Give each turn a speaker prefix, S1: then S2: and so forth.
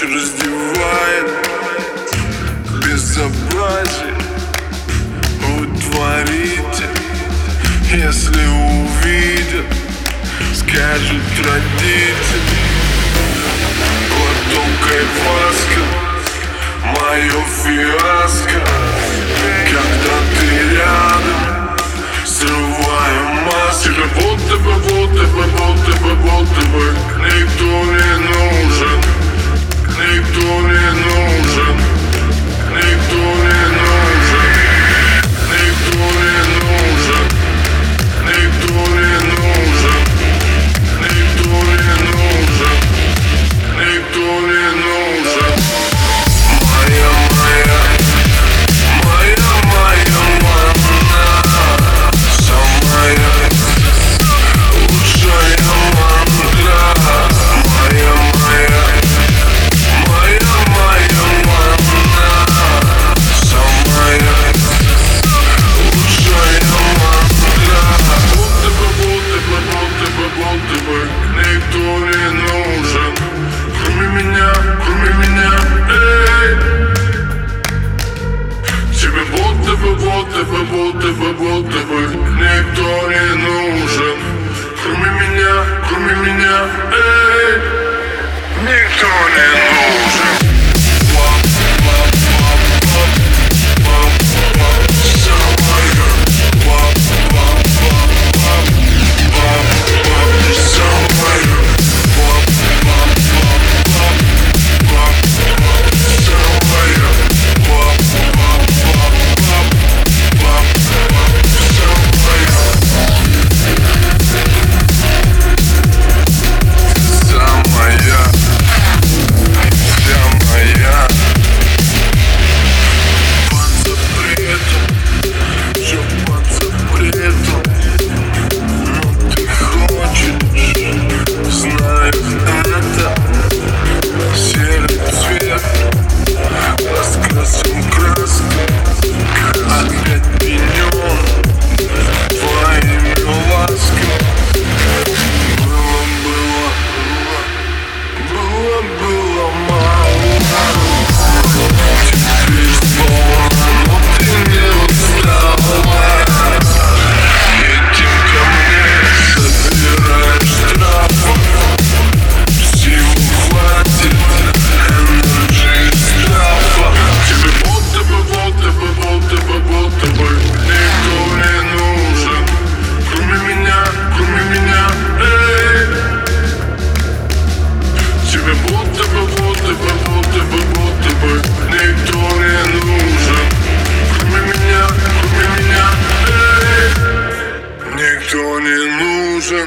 S1: ночь раздевает. Безобразие вы Если увидят, скажут родители Потом кайфаска, мое фиаско. Когда ты рядом, срываем маски. Будто бы, будто бы, будто бы, будто бы Никто не нужен. Тебе боты, вы боты, вы боты, вы Никто не нужен. Кроме меня, кроме меня, эй Никто не нужен. Tony Musa.